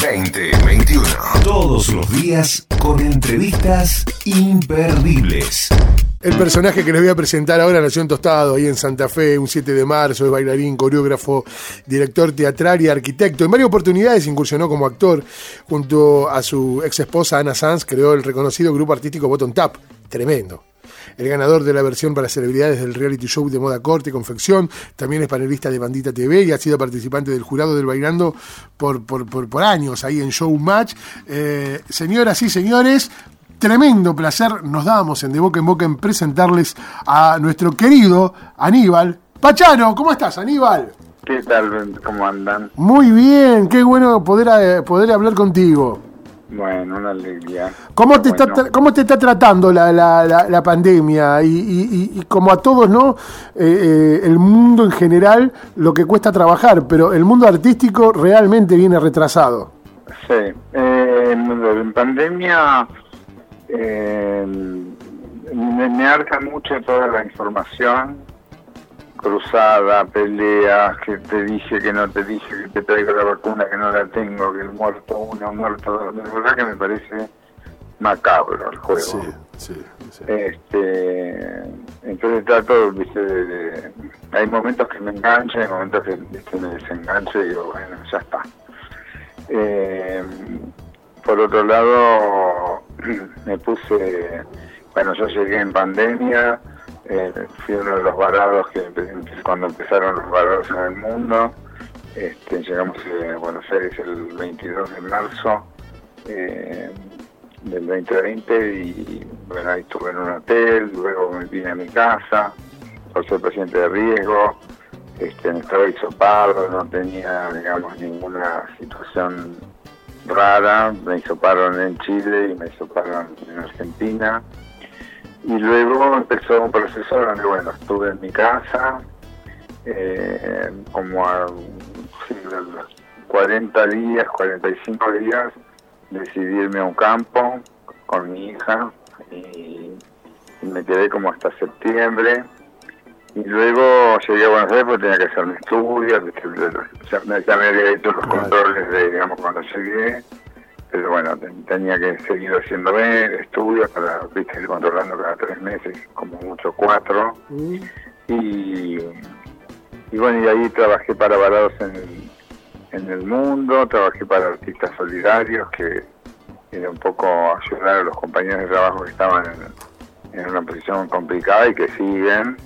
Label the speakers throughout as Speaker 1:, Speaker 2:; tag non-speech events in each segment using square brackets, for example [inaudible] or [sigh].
Speaker 1: 2021. Todos los días con entrevistas imperdibles.
Speaker 2: El personaje que les voy a presentar ahora nació en Tostado, ahí en Santa Fe, un 7 de marzo, es bailarín, coreógrafo, director teatral y arquitecto. En varias oportunidades incursionó como actor. Junto a su ex esposa Ana Sanz creó el reconocido grupo artístico Bottom Tap. Tremendo el ganador de la versión para celebridades del reality show de moda corte y confección, también es panelista de Bandita TV y ha sido participante del jurado del Bailando por, por, por, años ahí en Showmatch. Eh, señoras y señores, tremendo placer nos damos en De Boca en Boca en presentarles a nuestro querido Aníbal. Pachano, ¿cómo estás, Aníbal?
Speaker 3: ¿Qué tal? ¿Cómo andan?
Speaker 2: Muy bien, qué bueno poder, eh, poder hablar contigo.
Speaker 3: Bueno, una alegría.
Speaker 2: ¿Cómo te, está, ¿cómo te está tratando la, la, la, pandemia? Y, y, como a todos, ¿no? Eh, eh, el mundo en general, lo que cuesta trabajar, pero el mundo artístico realmente viene retrasado.
Speaker 3: Sí, eh, en pandemia eh, me, me arca mucho toda la información cruzada, peleas, que te dije, que no te dije, que te traigo la vacuna, que no la tengo, que el muerto uno, muerto dos. La verdad que me parece macabro el juego. Sí, sí, sí. Este, entonces trato, viste, de, hay momentos que me engancho, hay momentos que me desengancho y digo, bueno, ya está. Eh, por otro lado, [clears throat] me puse, bueno, yo llegué en pandemia, eh, fui uno de los varados que cuando empezaron los varados en el mundo. Este, llegamos a Buenos Aires el 22 de marzo eh, del 2020 y ahí estuve en un hotel, luego me vine a mi casa por ser paciente de riesgo, este, estaba hisopado, no tenía digamos ninguna situación rara, me hisoparon en Chile y me hisoparon en Argentina y luego empezó un proceso donde, bueno, estuve en mi casa, eh, como a 40 días, 45 días, decidí irme a un campo con mi hija y, me quedé como hasta septiembre. Y luego llegué a Buenos Aires porque tenía que hacer mi estudio, ya, ya me había hecho los controles de, digamos, cuando llegué pero bueno, tenía que seguir haciendo estudios para ir controlando cada tres meses, como mucho cuatro. Mm. Y, y bueno, y ahí trabajé para Varados en el, en el Mundo, trabajé para artistas solidarios, que era un poco ayudar a los compañeros de trabajo que estaban en, en una posición complicada y que siguen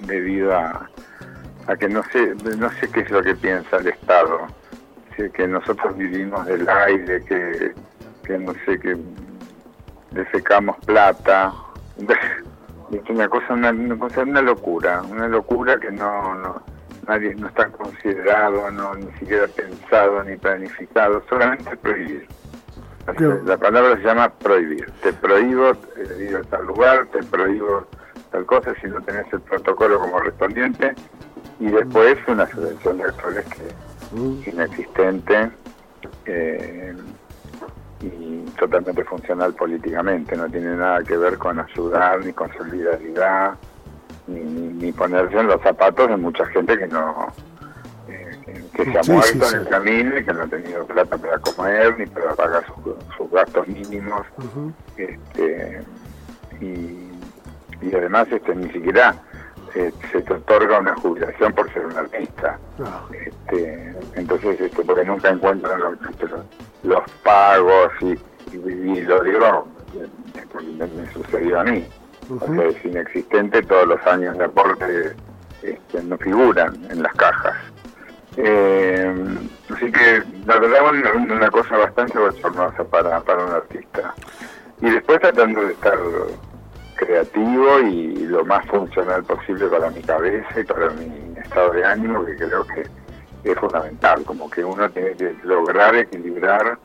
Speaker 3: debido a, a que no sé, no sé qué es lo que piensa el Estado que, nosotros vivimos del aire, que, que no sé, que defecamos plata. [laughs] Es una cosa, una, cosa, una locura, una locura que no, no nadie no está considerado, no ni siquiera pensado ni planificado, solamente prohibir. La palabra se llama prohibir. Te prohíbo ir a tal lugar, te prohíbo tal cosa si no tenés el protocolo como respondiente y después una selección de actores que inexistente eh, y totalmente funcional políticamente. No tiene nada que ver con ayudar, ni con solidaridad, ni, ponerse en los zapatos de mucha gente que no eh, que, se ha muerto en el camino y que no ha tenido plata para comer ni para pagar sus, gastos mínimos. este, y, y además este ni siquiera se te otorga una jubilación por ser un artista. Ah. Este, entonces, este, porque nunca encuentran los, pagos y, lo digo porque me, sucedió a mí. O sea, es inexistente, todos los años de aporte este, no figuran en las cajas. Eh, así que la verdad es una, cosa bastante bochornosa para, para un artista. Y después tratando de estar creativo y lo más funcional posible para mi cabeza y para mi estado de ánimo, que creo que es fundamental, como que uno tiene que lograr equilibrar,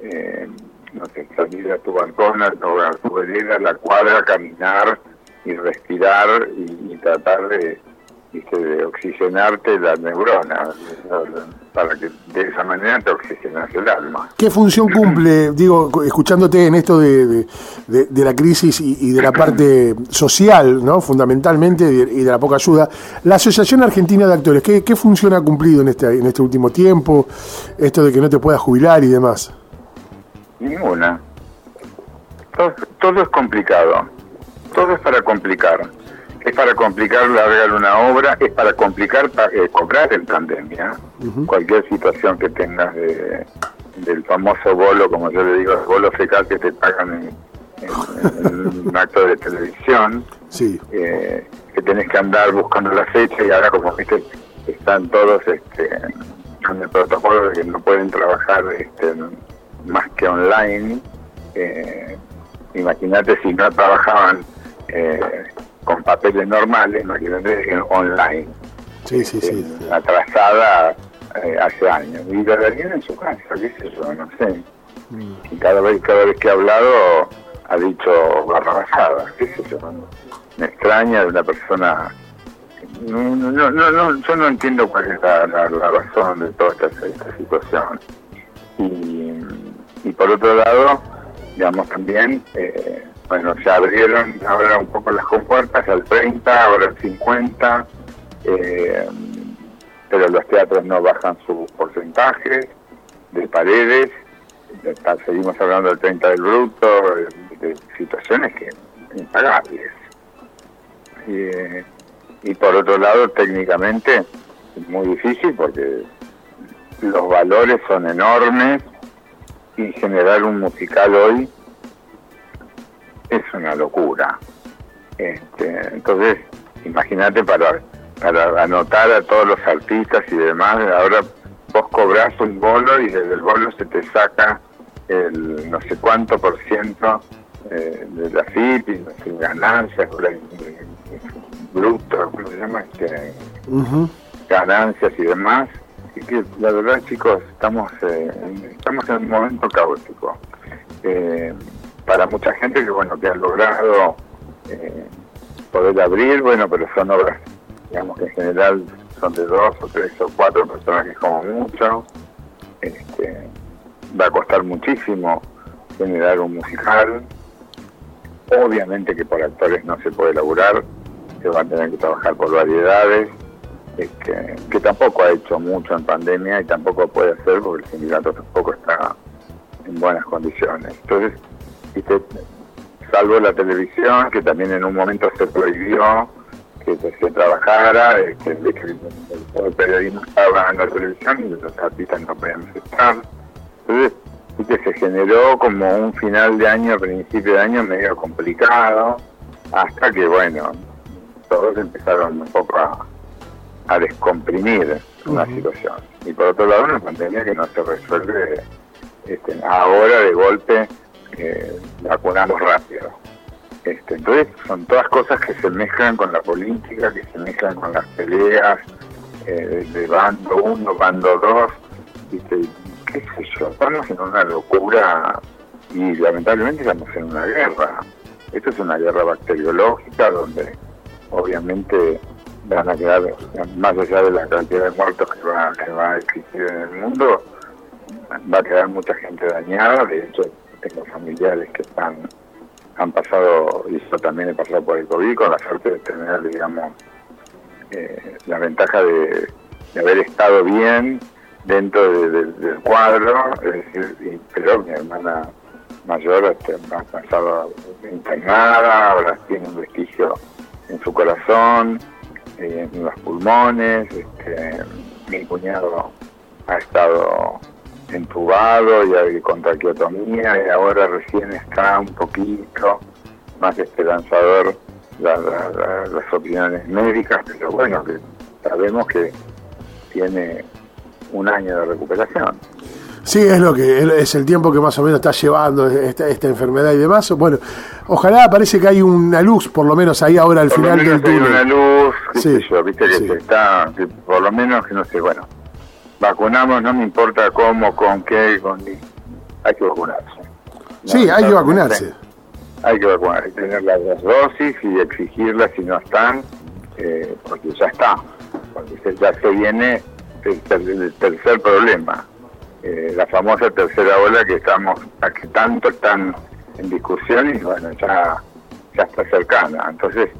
Speaker 3: eh, no sé, salir a tu balcón, a tu, vereda, a la cuadra, caminar y respirar y, tratar de, ¿viste? de oxigenarte la neurona, para que de esa manera te oxigenas el alma.
Speaker 2: ¿Qué función [clears throat] cumple, digo, escuchándote en esto de, de, la crisis y, de la parte social, ¿no? fundamentalmente, y de la poca ayuda, la Asociación Argentina de Actores, ¿qué, qué función ha cumplido en este, en este último tiempo? Esto de que no te puedas jubilar y demás.
Speaker 3: Ninguna. todo es complicado. Todo es para complicar es para complicar largar una obra, es para complicar eh, cobrar en pandemia. Cualquier situación que tengas de, del famoso bolo, como yo le digo, el bolo fecal que te pagan en, un acto de televisión,
Speaker 2: sí.
Speaker 3: eh, que tenés que andar buscando la fecha y ahora como viste están todos este, en el protocolo de que no pueden trabajar este, más que online. Eh, Imagínate si no trabajaban eh, con papeles normales, imagínate, online.
Speaker 2: Sí, sí, sí.
Speaker 3: Eh, atrasada eh, hace años. Y la en su casa, qué sé yo, no sé. Mm. Y cada vez, cada vez que ha hablado ha dicho barrabasada, qué sé yo. Me extraña de una persona... No, no, no, no, yo no entiendo cuál es la, razón de toda esta, esta situación. Y, y por otro lado, digamos también... Eh, bueno, se abrieron ahora un poco las compuertas al 30, ahora al 50, eh, pero los teatros no bajan su porcentaje de paredes, seguimos hablando del 30 del bruto, de, situaciones que impagables. y por otro lado, técnicamente es muy difícil porque los valores son enormes y generar un musical hoy es una locura. Este, entonces, imagínate para, para anotar a todos los artistas y demás, ahora vos cobras un bolo y desde el bolo se te saca el no sé cuánto por ciento eh, de la FIP ganancias, bruto, ¿cómo se llama? Este, Ganancias y demás. y que la verdad, chicos, estamos, eh, estamos en un momento caótico. Eh, para mucha gente que bueno que han logrado eh, poder abrir, bueno, pero son obras, digamos que en general son de dos o tres o cuatro personajes como mucho. Este, va a costar muchísimo generar un musical. Obviamente que por actores no se puede laburar, se va a tener que trabajar por variedades, este, que tampoco ha hecho mucho en pandemia y tampoco puede hacer porque el sindicato tampoco está en buenas condiciones. Entonces, salvo la televisión, que también en un momento se prohibió que se, trabajara, este, el, periodismo estaba en la televisión y los artistas no podían estar. Entonces, se generó como un final de año, principio de año medio complicado, hasta que, bueno, todos empezaron un poco a, descomprimir una situación. Y por otro lado, una pandemia que no se resuelve este, ahora de golpe eh, vacunamos rápido. Este, entonces son todas cosas que se mezclan con la política, que se mezclan con las peleas eh, de bando uno, bando dos, qué sé yo, estamos en una locura y lamentablemente estamos en una guerra. Esto es una guerra bacteriológica donde obviamente van a quedar, más allá de la cantidad de muertos que va, que va a existir en el mundo, va a quedar mucha gente dañada, de hecho tengo familiares que están han pasado, y yo también he pasado por el COVID, con la suerte de tener, digamos, eh, la ventaja de, haber estado bien dentro del cuadro, es decir, pero mi hermana mayor este, ha pasado internada, ahora tiene un vestigio en su corazón, eh, en los pulmones, este, mi cuñado ha estado entubado y con traqueotomía y ahora recién está un poquito más esperanzador las opiniones médicas, pero bueno, que sabemos que tiene un año de recuperación.
Speaker 2: Sí, es lo que es el tiempo que más o menos está llevando esta, esta enfermedad y demás. Bueno, ojalá parece que hay una luz, por lo menos ahí ahora al final del túnel.
Speaker 3: Hay una luz, sí, viste que está, por lo menos que no sé, bueno, vacunamos, no me importa cómo, con qué, con hay que vacunarse.
Speaker 2: Sí, hay que vacunarse.
Speaker 3: Hay que vacunar, hay que tener las dos dosis y exigirlas si no están. eh, porque ya está, porque ya se viene el, tercer problema, eh, la famosa tercera ola que estamos, que tanto están en discusión y bueno, ya, ya está cercana. Entonces,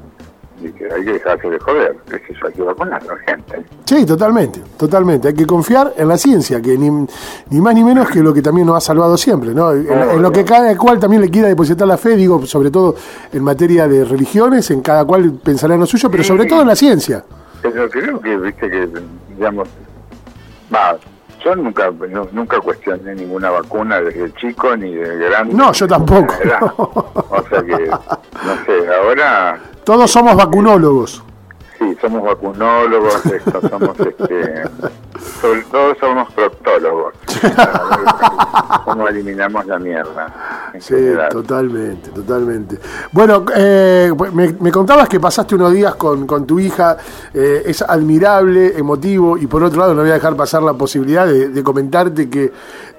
Speaker 3: hay que dejarse de joder, eso hay que vacunar a la gente.
Speaker 2: Sí, totalmente, totalmente. Hay que confiar en la ciencia, que ni, ni más ni menos que lo que también nos ha salvado siempre, ¿no? En, lo que cada cual también le quiera depositar la fe, digo, sobre todo en materia de religiones, en cada cual pensará en lo suyo, pero sobre todo en la ciencia.
Speaker 3: Pero creo que, viste, que, digamos, va, yo nunca, nunca cuestioné ninguna vacuna desde chico ni de grande.
Speaker 2: No, yo tampoco.
Speaker 3: O sea que, no sé, ahora
Speaker 2: todos somos vacunólogos.
Speaker 3: Sí, somos vacunólogos, [laughs] somos este, sobre todo somos proctólogos. ¿Cómo eliminamos la mierda?
Speaker 2: Sí, totalmente, totalmente. Bueno, eh, me, contabas que pasaste unos días con, tu hija, eh, es admirable, emotivo, y por otro lado no voy a dejar pasar la posibilidad de comentarte que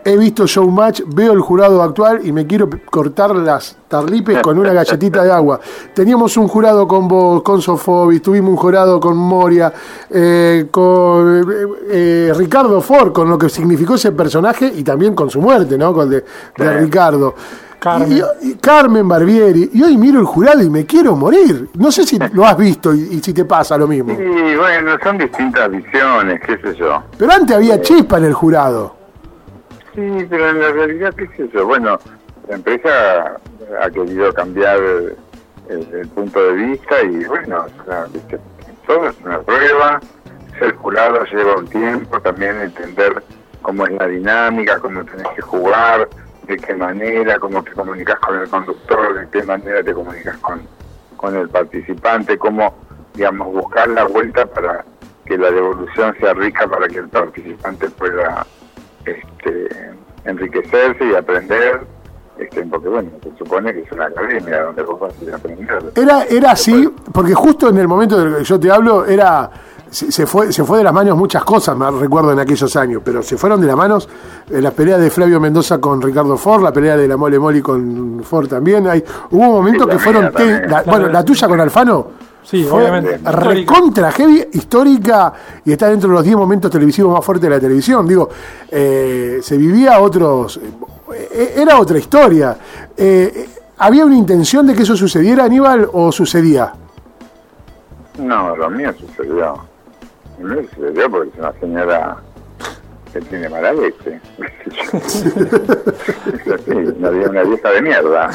Speaker 2: he visto Showmatch, veo el jurado actual y me quiero cortar las tarlipes con una galletita de agua. Teníamos un jurado con vos, con Sofobis, tuvimos un jurado con Moria, eh, con eh, eh, Ricardo Ford, con lo que significó ese personaje y también con su muerte, ¿no? Con de, de Ricardo. Carmen. Y, Carmen Barbieri. Y hoy miro el jurado y me quiero morir. No sé si lo has visto y, si te pasa lo mismo.
Speaker 3: Sí, bueno, son distintas visiones, qué sé yo.
Speaker 2: Pero antes había chispa en el jurado.
Speaker 3: Sí, pero en la realidad, ¿qué es eso? Bueno, la empresa ha querido cambiar el, punto de vista y bueno, todo es una prueba, ser jurado lleva un tiempo, también entender cómo es la dinámica, cómo tenés que jugar, de qué manera, cómo te comunicas con el conductor, de qué manera te comunicas con, con el participante, cómo, digamos, buscar la vuelta para que la devolución sea rica para que el participante pueda este, enriquecerse y aprender, este, porque bueno, se supone que es una academia donde vos vas a aprender.
Speaker 2: Era, era así, porque justo en el momento del que yo te hablo, era se, fue se fue de las manos muchas cosas, me recuerdo en aquellos años, pero se fueron de las manos en la pelea de Flavio Mendoza con Ricardo Ford, la pelea de la Mole Moli con Ford también. Hay, hubo momentos que fueron. bueno, la tuya con Alfano
Speaker 4: Sí, obviamente.
Speaker 2: Recontra heavy, histórica y está dentro de los 10 momentos televisivos más fuertes de la televisión. Digo, eh, se vivía otros. Eh, era otra historia. Eh, ¿Había una intención de que eso sucediera, Aníbal, o sucedía?
Speaker 3: No, lo mío sucedió. Lo mío sucedió porque es una señora tiene mala leche. una, una vieja de mierda.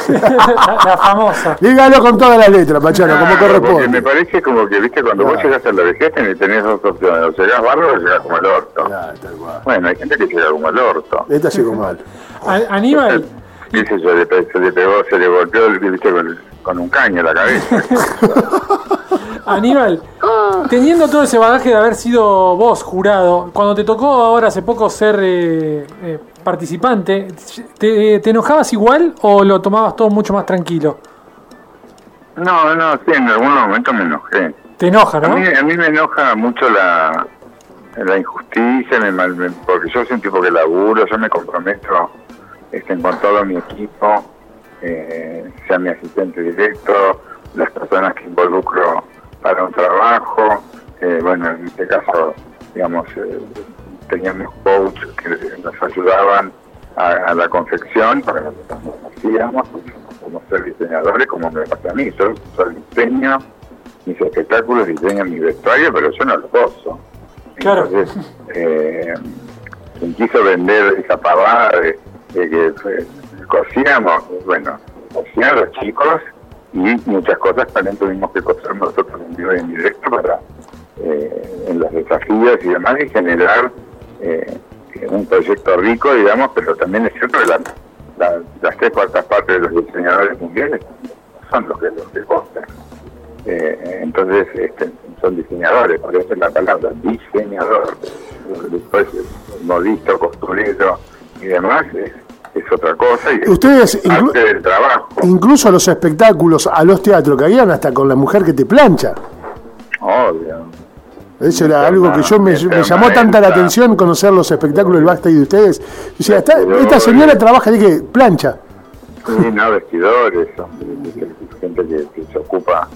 Speaker 4: la, famosa.
Speaker 2: Dígalo con todas las letras, Pachano, como corresponde.
Speaker 3: Me parece como que, viste, cuando vos llegas a la vejez tenés dos opciones. O llegás bárbaro o llegás como el orto. bueno, hay gente que llega como el orto.
Speaker 2: Esta llegó mal.
Speaker 4: Aníbal.
Speaker 3: Dice yo, se le pegó, se le golpeó viste, con, con un caño en la cabeza. [laughs]
Speaker 4: Aníbal, teniendo todo ese bagaje de haber sido vos jurado, cuando te tocó ahora hace poco ser eh, eh, participante, ¿te, enojabas igual o lo tomabas todo mucho más tranquilo?
Speaker 3: No, no, sí, en algún momento me enojé.
Speaker 4: ¿Te enoja, no?
Speaker 3: A mí, a mí me enoja mucho la, la injusticia, porque yo soy un tipo que laburo, yo me comprometo este, con todo mi equipo, eh, sea mi asistente directo, las personas que involucro para un trabajo. Eh, bueno, en este caso, digamos, eh, teníamos coaches que nos ayudaban a, la confección para que nos hacíamos, como ser diseñadores, como me pasa a mí. Yo, diseño mis espectáculos, diseño mi vestuario, pero yo no lo gozo.
Speaker 4: Claro.
Speaker 3: Entonces, eh, quien quiso vender esa pavada de, que eh, cocíamos, bueno, cocían los chicos y muchas cosas también tuvimos que coser nosotros en vivo en directo para eh, en los desafíos y demás y generar eh, un proyecto rico, digamos, pero también es cierto que las tres cuartas partes de los diseñadores mundiales son los que los que entonces este, son diseñadores, por eso es la palabra, diseñador. Después, modisto, costurero y demás, es otra cosa y
Speaker 2: Ustedes
Speaker 3: es parte del trabajo.
Speaker 2: Incluso a los espectáculos, a los teatros que habían hasta con la mujer que te plancha.
Speaker 3: Obvio.
Speaker 2: Eso era algo que yo me, llamó tanta la atención conocer los espectáculos del backstage de ustedes. Esta, señora trabaja de qué? Plancha.
Speaker 3: Sí, no, vestidores, gente que, se ocupa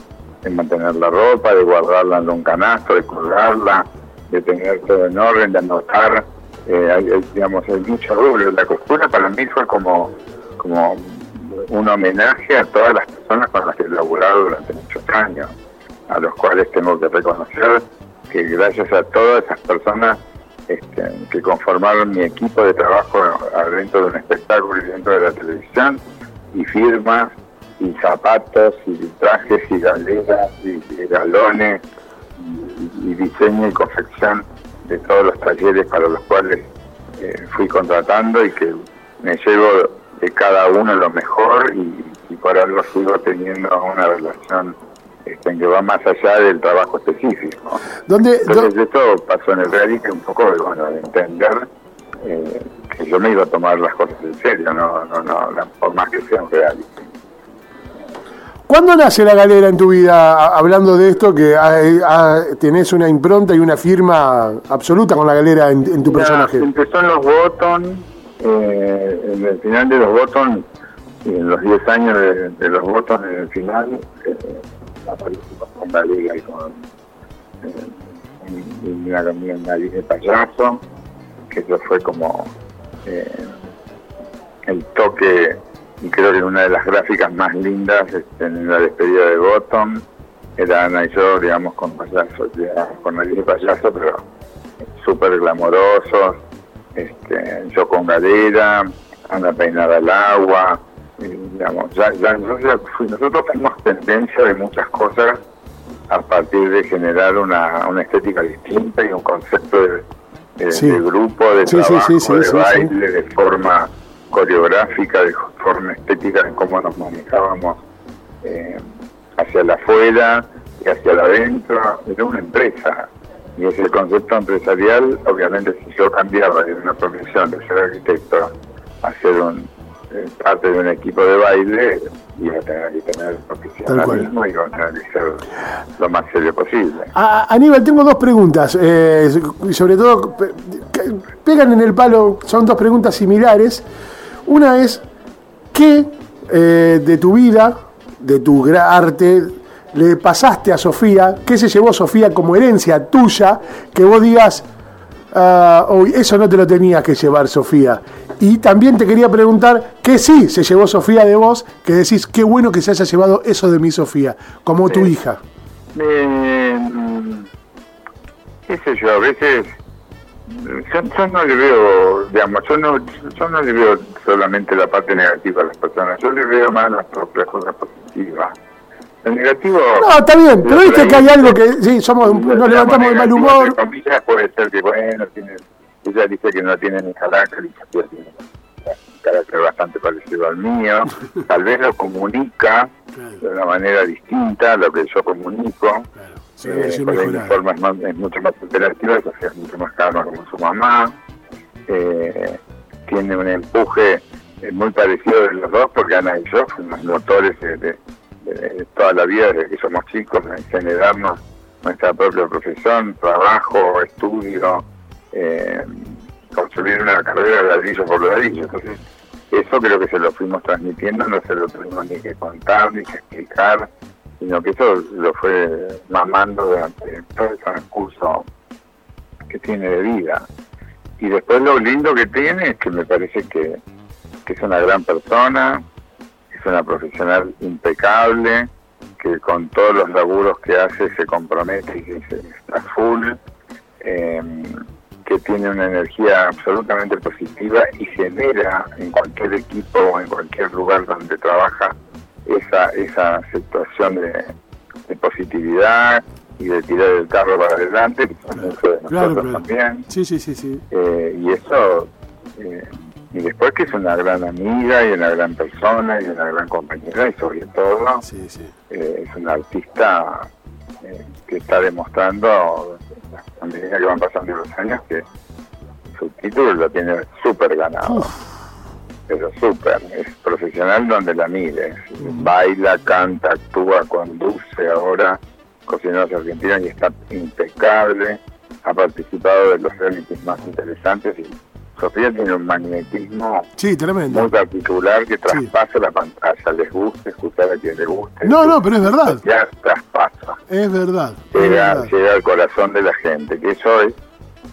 Speaker 3: de mantener la ropa, de guardarla en un canasto, de colgarla, de tener todo en orden, de anotar, eh, hay, digamos, hay mucho rubro. La costura para mí fue como, como un homenaje a todas las personas con las que he laburado durante muchos años, a los cuales tengo que reconocer que gracias a todas esas personas este, que conformaron mi equipo de trabajo dentro de un espectáculo y dentro de la televisión, y firmas, y zapatos, y trajes, y galeras, y, galones, y, diseño y confección de todos los talleres para los cuales eh, fui contratando y que me llevo de cada uno lo mejor y, y por algo sigo teniendo una relación este, que va más allá del trabajo específico.
Speaker 2: ¿Dónde,
Speaker 3: Entonces esto pasó en el reality un poco de, bueno, de entender eh, que yo me iba a tomar las cosas en serio, no, no, no, por más que sea un reality.
Speaker 2: ¿Cuándo nace la galera en tu vida, hablando de esto, que tenés una impronta y una firma absoluta con la galera en, tu personaje?
Speaker 3: Empezó en los Bottom, eh, en el final de los Bottom, y en los 10 años de, los Bottom en el final, eh, con la liga y con una, una de payaso, que eso fue como eh, el toque y creo que una de las gráficas más lindas este, en la despedida de Bottom era Ana y yo, digamos, con payaso, con nariz de payaso, pero súper glamorosos, este, yo con galera, Ana peinada al agua, digamos, ya, ya, nosotros tenemos tendencia de muchas cosas a partir de generar una, una estética distinta y un concepto de, de, grupo, de trabajo, de baile, de forma coreográfica, de forma estética, de cómo nos manejábamos eh, hacia la afuera y hacia la adentro. Era una empresa. Y ese concepto empresarial, obviamente, si yo cambiaba de una profesión de ser arquitecto a ser un, eh, parte de un equipo de baile, iba a tener que tener profesionalismo y iba a tener que ser lo más serio posible.
Speaker 2: Aníbal, tengo dos preguntas. Eh, sobre todo, pegan en el palo, son dos preguntas similares. Una es, ¿qué eh, de tu vida, de tu arte, le pasaste a Sofía? ¿Qué se llevó Sofía como herencia tuya? Que vos digas, ah, eso no te lo tenías que llevar, Sofía. Y también te quería preguntar qué sí se llevó Sofía de vos, que decís, qué bueno que se haya llevado eso de mi Sofía, como tu hija.
Speaker 3: Eh, qué sé yo, a veces yo, no le veo, digamos, yo no, yo no le veo solamente la parte negativa a las personas, yo le veo más las propias cosas positivas. El negativo.
Speaker 2: No, está bien, pero viste que hay algo que, sí, somos, nos levantamos de mal humor.
Speaker 3: puede ser que, bueno, tiene, ella dice que no tiene ni carácter, y tiene un carácter bastante parecido al mío. [laughs] Tal vez lo comunica de una manera distinta a lo que yo comunico. Eh, mi forma es, más, es, mucho más interactiva, es mucho más calma como su mamá. Eh, tiene un empuje eh, muy parecido de los dos, porque Ana y yo fuimos motores de, toda la vida, desde que somos chicos, en generarnos nuestra propia profesión, trabajo, estudio, construir una carrera de ladrillo por ladrillo. Entonces, eso creo que se lo fuimos transmitiendo, no se lo tuvimos ni que contar, ni que explicar sino que eso lo fue mamando durante todo el transcurso que tiene de vida. Y después lo lindo que tiene es que me parece que, es una gran persona, es una profesional impecable, que con todos los laburos que hace se compromete y se está full, em, que tiene una energía absolutamente positiva y genera en cualquier equipo o en cualquier lugar donde trabaja esa, esa situación de, positividad y de tirar el carro para adelante, que son muchos de nosotros también.
Speaker 2: Sí, sí, sí. sí.
Speaker 3: Eh, y eso, eh, y después que es una gran amiga y una gran persona y una gran compañera y sobre todo eh, es una artista que está demostrando a medida que van pasando los años que su título lo tiene súper ganado pero súper, es profesional donde la mires, baila, canta, actúa, conduce ahora, Cocineros Argentinos y está impecable, ha participado de los realities más interesantes y Sofía tiene un magnetismo
Speaker 2: Sí, tremendo.
Speaker 3: muy particular que traspasa la pantalla, les guste escuchar a quien le guste.
Speaker 2: No, no, pero es verdad.
Speaker 3: Ya traspasa,
Speaker 2: Es verdad. es
Speaker 3: llega,
Speaker 2: verdad.
Speaker 3: llega al corazón de la gente, que eso es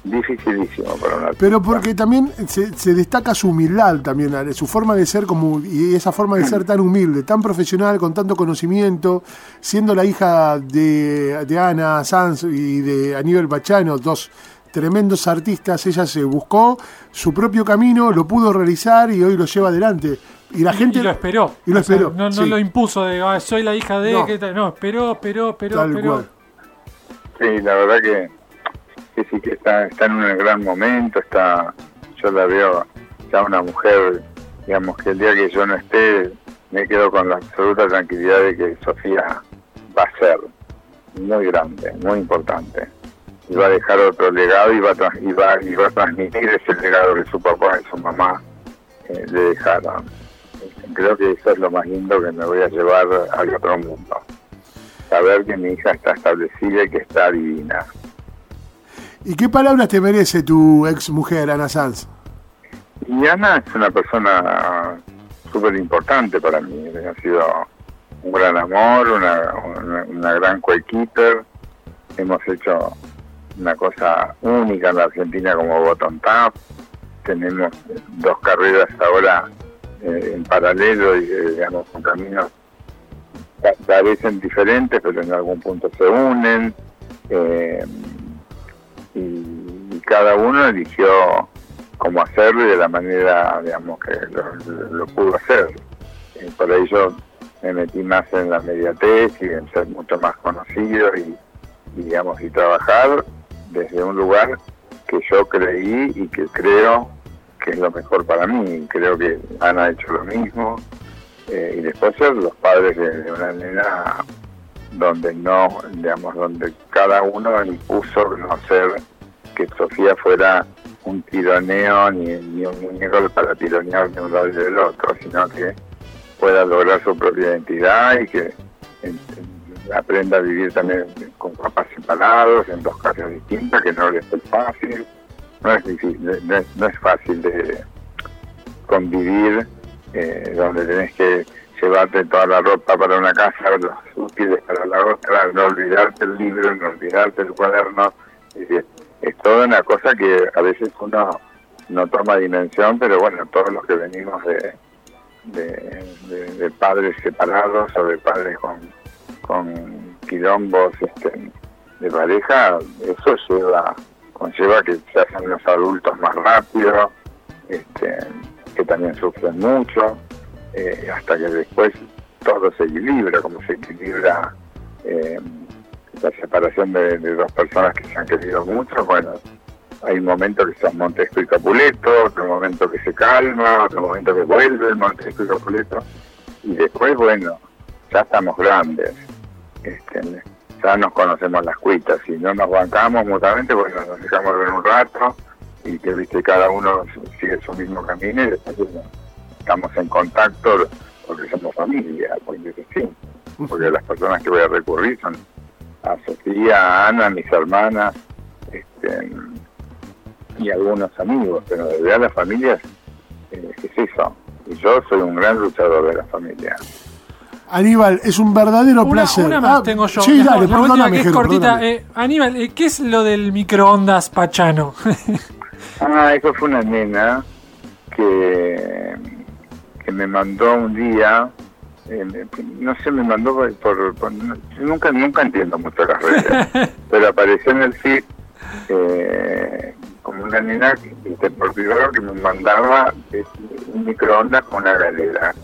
Speaker 3: dificilísimo para una
Speaker 2: Pero porque también se, se destaca su humildad también, su forma de ser como y esa forma de ser tan humilde, tan profesional, con tanto conocimiento, siendo la hija de, de Ana Sanz y de Aníbal Bachano, dos tremendos artistas, ella se buscó su propio camino, lo pudo realizar y hoy lo lleva adelante. Y la gente
Speaker 4: y lo esperó.
Speaker 2: Y lo
Speaker 4: sea,
Speaker 2: esperó,
Speaker 4: no no
Speaker 2: sí.
Speaker 4: lo impuso de "Ah, soy la hija de.
Speaker 2: No.
Speaker 4: que tal". no, esperó, esperó, esperó,
Speaker 2: tal
Speaker 4: esperó.
Speaker 2: cual.
Speaker 3: Sí, la verdad que, que sí que está, está en un gran momento, está, yo la veo ya una mujer, digamos que el día que yo no esté, me quedo con la absoluta tranquilidad de que Sofía va a ser muy grande, muy importante. Y va a dejar otro legado y va a, y va, va a transmitir ese legado que su papá y su mamá eh, le dejaron. Creo que eso es lo más lindo que me voy a llevar al otro mundo saber que mi hija está establecida y que está divina.
Speaker 2: ¿Y qué palabras te merece tu ex mujer, Ana Sanz?
Speaker 3: Y Ana es una persona súper importante para mí. Ha sido un gran amor, una, una, gran coequiper. Hemos hecho una cosa única en la Argentina como Bottom Tap. Tenemos dos carreras ahora eh, en paralelo y eh, digamos con caminos parecen diferentes, pero en algún punto se unen. Eh, y, y cada uno eligió cómo hacerlo y de la manera, digamos, que lo, pudo hacer. Eh, por ello me metí más en la mediatez y en ser mucho más conocido y, y, digamos, y trabajar desde un lugar que yo creí y que creo que es lo mejor para mí. Creo que han hecho lo mismo. Eh, y después ser los padres de, de una nena donde no, digamos, donde cada uno impuso no ser que Sofía fuera un tironeo ni, ni un muñeco para tironear de un lado y del otro, sino que pueda lograr su propia identidad y que en- en- aprenda a vivir también con papás separados, en dos casas distintas, que no les es fácil. No es difícil, no es, no es fácil de convivir eh, donde tenés que llevarte toda la ropa para una casa, los útiles para la otra, no olvidarte el libro, no olvidarte el cuaderno. Es, es toda una cosa que a veces uno no toma dimensión, pero bueno, todos los que venimos de padres separados o de padres con, con quilombos este, de pareja, eso lleva conlleva que se hacen los adultos más rápido, este, que también sufren mucho, eh, hasta que después todo se equilibra, como se equilibra eh, la separación de, dos personas que se han querido mucho, bueno, hay un momento que son Montesco y Capuleto, otro momento que se calma, otro momento que vuelve Montesco y Capuleto, y después, bueno, ya estamos grandes, este, ya nos conocemos las cuitas, si no nos bancamos mutuamente, bueno, nos dejamos ver un rato, y que viste cada uno sigue su mismo camino y después bueno, estamos en contacto porque somos familia, porque sí, porque las personas que voy a recurrir son a Sofía, a Ana, mis hermanas, este, y algunos amigos, pero de verdad las familias eh, es eso. Y yo soy un gran luchador de la familia.
Speaker 2: Aníbal, es un verdadero
Speaker 4: Una,
Speaker 2: placer.
Speaker 4: una más
Speaker 2: Ah,
Speaker 4: tengo yo.
Speaker 2: Sí,
Speaker 4: La-
Speaker 2: dale,
Speaker 4: la última
Speaker 2: perdóname,
Speaker 4: que es
Speaker 2: Jero,
Speaker 4: cortita. Eh, Aníbal, eh, ¿qué es lo del microondas Pachano? [laughs]
Speaker 3: Ah, eso fue una nena que, que me mandó un día, eh, no sé, me mandó por... nunca, nunca entiendo mucho las redes, [laughs] pero apareció en el feed eh, como una nena que, por privado que me mandaba eh, un microondas con una galera.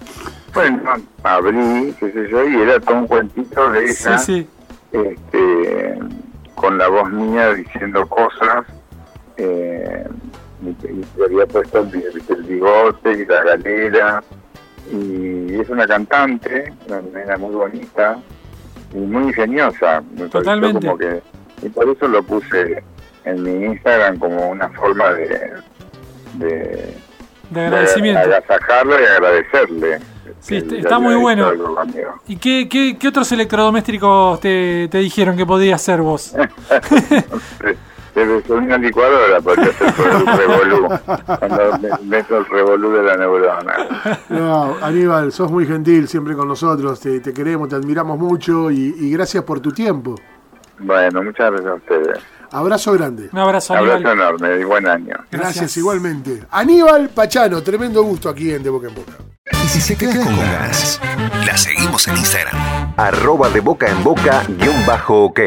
Speaker 3: Bueno, abrí, qué sé yo, y era todo un cuentito de
Speaker 4: sí,
Speaker 3: ella
Speaker 4: sí.
Speaker 3: este, con la voz mía diciendo cosas. Eh, y, y le había puesto el, bi- el bigote y la galera. Y es una cantante, una nena muy bonita y muy ingeniosa. Me
Speaker 4: Totalmente.
Speaker 3: Como que, y por eso lo puse en mi Instagram como una forma de, de,
Speaker 4: De agradecimiento.
Speaker 3: de agasajarlo y agradecerle.
Speaker 4: Sí, está- muy bueno. ¿Y qué, qué, qué otros electrodomésticos te, te dijeron que podías hacer vos? [laughs] [laughs]
Speaker 3: Debe ser una licuadora porque hacer el [laughs] revolú. Cuando me- meto el revolú de la neurona.
Speaker 2: No, Aníbal, sos muy gentil siempre con nosotros, te, te queremos, te admiramos mucho y, y gracias por tu tiempo.
Speaker 3: Bueno, muchas gracias a ustedes.
Speaker 2: Abrazo grande.
Speaker 4: Un abrazo,
Speaker 3: Abrazo
Speaker 4: Aníbal.
Speaker 3: enorme y buen año.
Speaker 2: Gracias,
Speaker 4: Gracias.
Speaker 2: igualmente. Aníbal Pachano, tremendo gusto aquí en De Boca en Boca.
Speaker 1: Y si se queda con ganas, la seguimos en Instagram. Arroba de boca en boca guion bajo ok.